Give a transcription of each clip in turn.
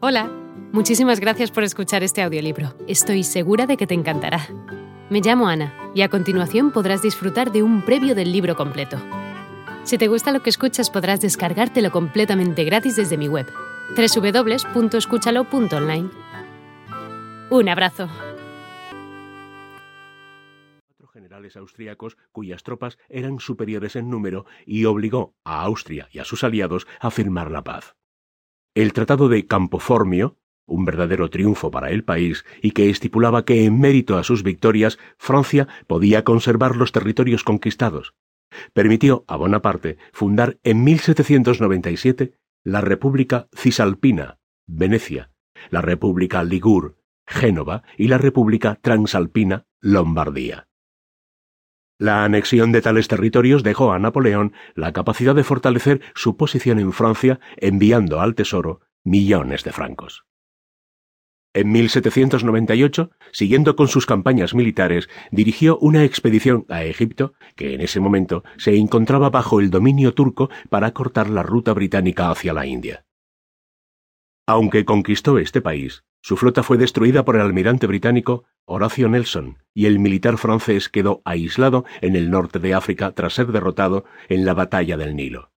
Hola, muchísimas gracias por escuchar este audiolibro. Estoy segura de que te encantará. Me llamo Ana y a continuación podrás disfrutar de un previo del libro completo. Si te gusta lo que escuchas podrás descargártelo completamente gratis desde mi web, www.escúchalo.online. Un abrazo. Cuatro generales austríacos cuyas tropas eran superiores en número y obligó a Austria y a sus aliados a firmar la paz. El Tratado de Campoformio, un verdadero triunfo para el país y que estipulaba que en mérito a sus victorias Francia podía conservar los territorios conquistados, permitió a Bonaparte fundar en 1797 la República Cisalpina, Venecia, la República Ligur, Génova y la República Transalpina, Lombardía. La anexión de tales territorios dejó a Napoleón la capacidad de fortalecer su posición en Francia enviando al Tesoro millones de francos. En 1798, siguiendo con sus campañas militares, dirigió una expedición a Egipto, que en ese momento se encontraba bajo el dominio turco para cortar la ruta británica hacia la India. Aunque conquistó este país, su flota fue destruida por el almirante británico Horacio Nelson y el militar francés quedó aislado en el norte de África tras ser derrotado en la batalla del Nilo.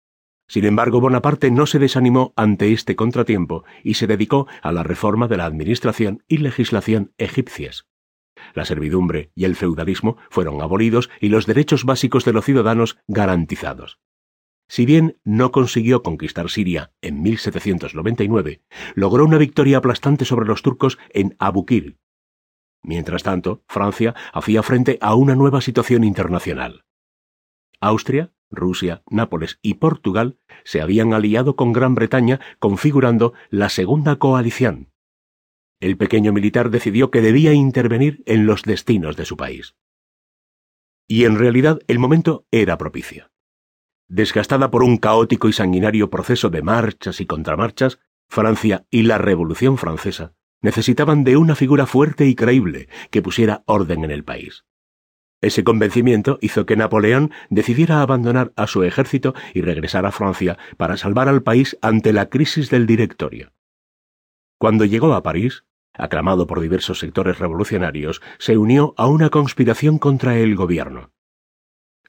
Sin embargo, Bonaparte no se desanimó ante este contratiempo y se dedicó a la reforma de la administración y legislación egipcias. La servidumbre y el feudalismo fueron abolidos y los derechos básicos de los ciudadanos garantizados. Si bien no consiguió conquistar Siria en 1799, logró una victoria aplastante sobre los turcos en Abukir. Mientras tanto, Francia hacía frente a una nueva situación internacional. Austria, Rusia, Nápoles y Portugal se habían aliado con Gran Bretaña configurando la Segunda Coalición. El pequeño militar decidió que debía intervenir en los destinos de su país. Y en realidad el momento era propicio. Desgastada por un caótico y sanguinario proceso de marchas y contramarchas, Francia y la Revolución Francesa necesitaban de una figura fuerte y creíble que pusiera orden en el país. Ese convencimiento hizo que Napoleón decidiera abandonar a su ejército y regresar a Francia para salvar al país ante la crisis del directorio. Cuando llegó a París, aclamado por diversos sectores revolucionarios, se unió a una conspiración contra el gobierno.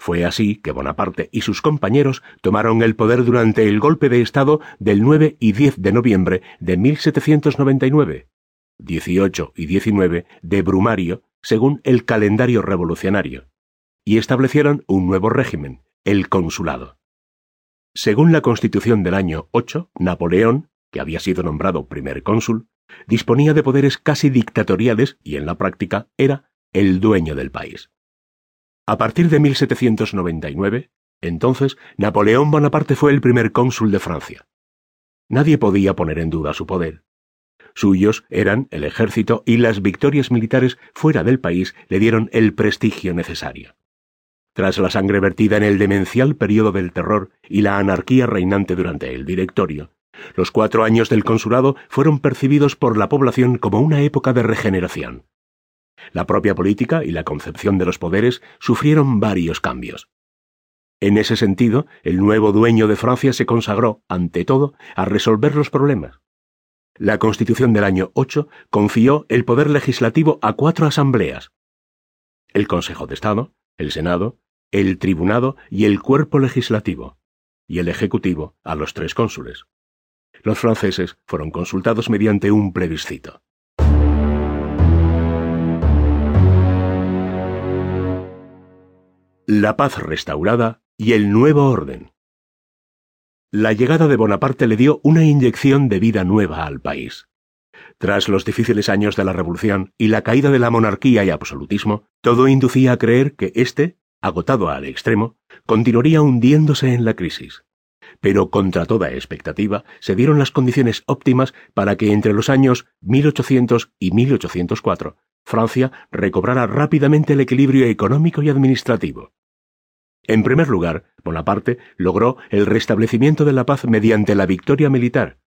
Fue así que Bonaparte y sus compañeros tomaron el poder durante el golpe de Estado del 9 y 10 de noviembre de 1799, 18 y 19 de Brumario, según el calendario revolucionario, y establecieron un nuevo régimen, el consulado. Según la Constitución del año 8, Napoleón, que había sido nombrado primer cónsul, disponía de poderes casi dictatoriales y en la práctica era el dueño del país. A partir de 1799, entonces, Napoleón Bonaparte fue el primer cónsul de Francia. Nadie podía poner en duda su poder. Suyos eran el ejército y las victorias militares fuera del país le dieron el prestigio necesario. Tras la sangre vertida en el demencial periodo del terror y la anarquía reinante durante el directorio, los cuatro años del consulado fueron percibidos por la población como una época de regeneración. La propia política y la concepción de los poderes sufrieron varios cambios. En ese sentido, el nuevo dueño de Francia se consagró, ante todo, a resolver los problemas. La Constitución del año 8 confió el poder legislativo a cuatro asambleas. El Consejo de Estado, el Senado, el Tribunado y el Cuerpo Legislativo, y el Ejecutivo a los tres cónsules. Los franceses fueron consultados mediante un plebiscito. La paz restaurada y el nuevo orden. La llegada de Bonaparte le dio una inyección de vida nueva al país. Tras los difíciles años de la Revolución y la caída de la monarquía y absolutismo, todo inducía a creer que éste, agotado al extremo, continuaría hundiéndose en la crisis. Pero contra toda expectativa se dieron las condiciones óptimas para que entre los años 1800 y 1804 Francia recobrara rápidamente el equilibrio económico y administrativo. En primer lugar, Bonaparte logró el restablecimiento de la paz mediante la victoria militar.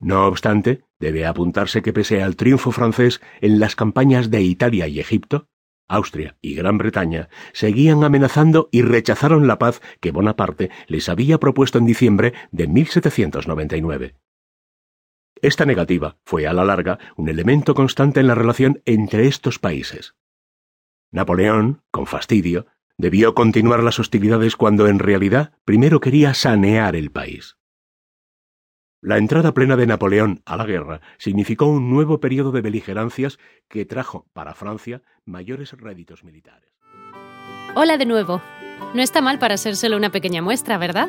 No obstante, debe apuntarse que pese al triunfo francés en las campañas de Italia y Egipto, Austria y Gran Bretaña seguían amenazando y rechazaron la paz que Bonaparte les había propuesto en diciembre de 1799. Esta negativa fue a la larga un elemento constante en la relación entre estos países. Napoleón, con fastidio, debió continuar las hostilidades cuando en realidad primero quería sanear el país. La entrada plena de Napoleón a la guerra significó un nuevo periodo de beligerancias que trajo para Francia mayores réditos militares. Hola de nuevo. No está mal para ser solo una pequeña muestra, ¿verdad?